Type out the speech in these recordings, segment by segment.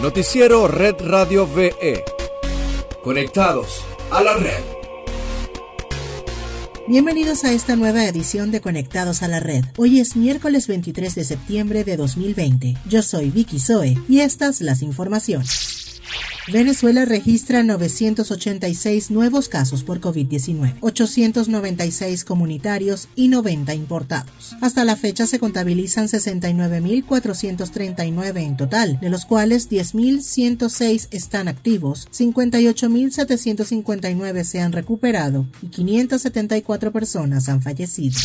Noticiero Red Radio VE. Conectados a la red. Bienvenidos a esta nueva edición de Conectados a la Red. Hoy es miércoles 23 de septiembre de 2020. Yo soy Vicky Zoe y estas las informaciones. Venezuela registra 986 nuevos casos por COVID-19, 896 comunitarios y 90 importados. Hasta la fecha se contabilizan 69.439 en total, de los cuales 10.106 están activos, 58.759 se han recuperado y 574 personas han fallecido.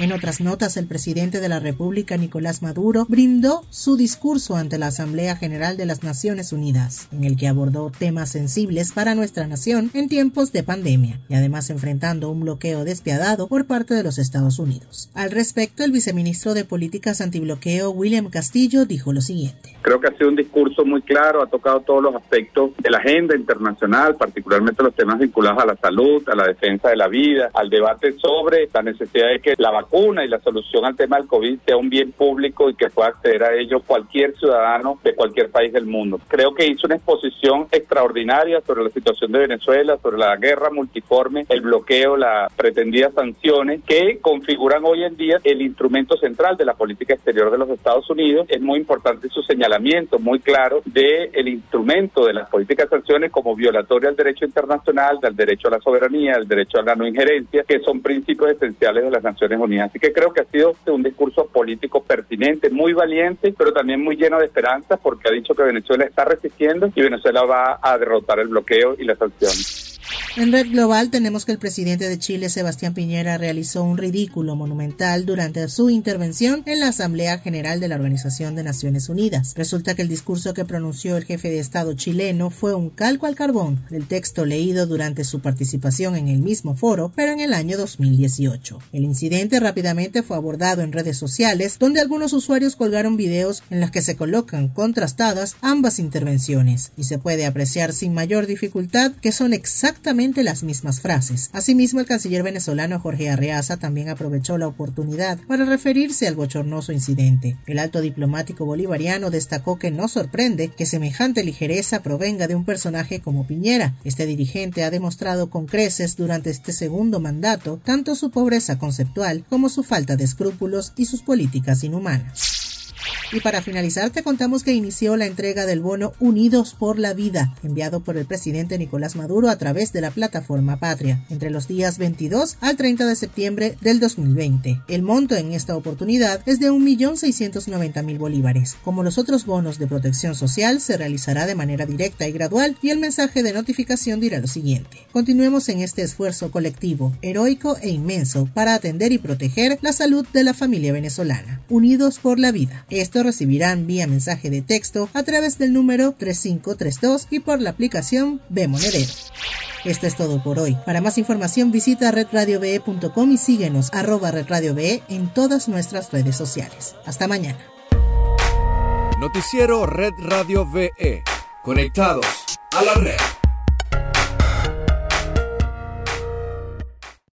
En otras notas, el presidente de la República, Nicolás Maduro, brindó su discurso ante la Asamblea General de las Naciones Unidas, en el que abordó temas sensibles para nuestra nación en tiempos de pandemia, y además enfrentando un bloqueo despiadado por parte de los Estados Unidos. Al respecto, el viceministro de Políticas Antibloqueo, William Castillo, dijo lo siguiente. Creo que ha sido un discurso muy claro, ha tocado todos los aspectos de la agenda internacional, particularmente los temas vinculados a la salud, a la defensa de la vida, al debate sobre la necesidad de que la vacuna y la solución al tema del COVID sea un bien público y que pueda acceder a ello cualquier ciudadano de cualquier país del mundo. Creo que hizo una exposición extraordinaria sobre la situación de Venezuela, sobre la guerra multiforme, el bloqueo, las pretendidas sanciones que configuran hoy en día el instrumento central de la política exterior de los Estados Unidos. Es muy importante su señalamiento muy claro del el instrumento de las políticas de sanciones como violatorio al derecho internacional, del derecho a la soberanía, al derecho a la no injerencia, que son principios esenciales de las Naciones Unidas. Así que creo que ha sido un discurso político pertinente, muy valiente, pero también muy lleno de esperanzas porque ha dicho que Venezuela está resistiendo y Venezuela va a derrotar el bloqueo y las sanciones. En Red Global tenemos que el presidente de Chile, Sebastián Piñera, realizó un ridículo monumental durante su intervención en la Asamblea General de la Organización de Naciones Unidas. Resulta que el discurso que pronunció el jefe de Estado chileno fue un calco al carbón del texto leído durante su participación en el mismo foro, pero en el año 2018. El incidente rápidamente fue abordado en redes sociales, donde algunos usuarios colgaron videos en los que se colocan contrastadas ambas intervenciones, y se puede apreciar sin mayor dificultad que son exactamente las mismas frases. Asimismo, el canciller venezolano Jorge Arreaza también aprovechó la oportunidad para referirse al bochornoso incidente. El alto diplomático bolivariano destacó que no sorprende que semejante ligereza provenga de un personaje como Piñera. Este dirigente ha demostrado con creces durante este segundo mandato tanto su pobreza conceptual como su falta de escrúpulos y sus políticas inhumanas. Y para finalizar, te contamos que inició la entrega del bono Unidos por la Vida, enviado por el presidente Nicolás Maduro a través de la plataforma Patria, entre los días 22 al 30 de septiembre del 2020. El monto en esta oportunidad es de 1.690.000 bolívares. Como los otros bonos de protección social, se realizará de manera directa y gradual y el mensaje de notificación dirá lo siguiente. Continuemos en este esfuerzo colectivo, heroico e inmenso para atender y proteger la salud de la familia venezolana. Unidos por la Vida. Esto recibirán vía mensaje de texto a través del número 3532 y por la aplicación Monedero. Esto es todo por hoy. Para más información visita redradiobe.com y síguenos arroba redradiobe en todas nuestras redes sociales. Hasta mañana. Noticiero Red Radio VE. Conectados a la red.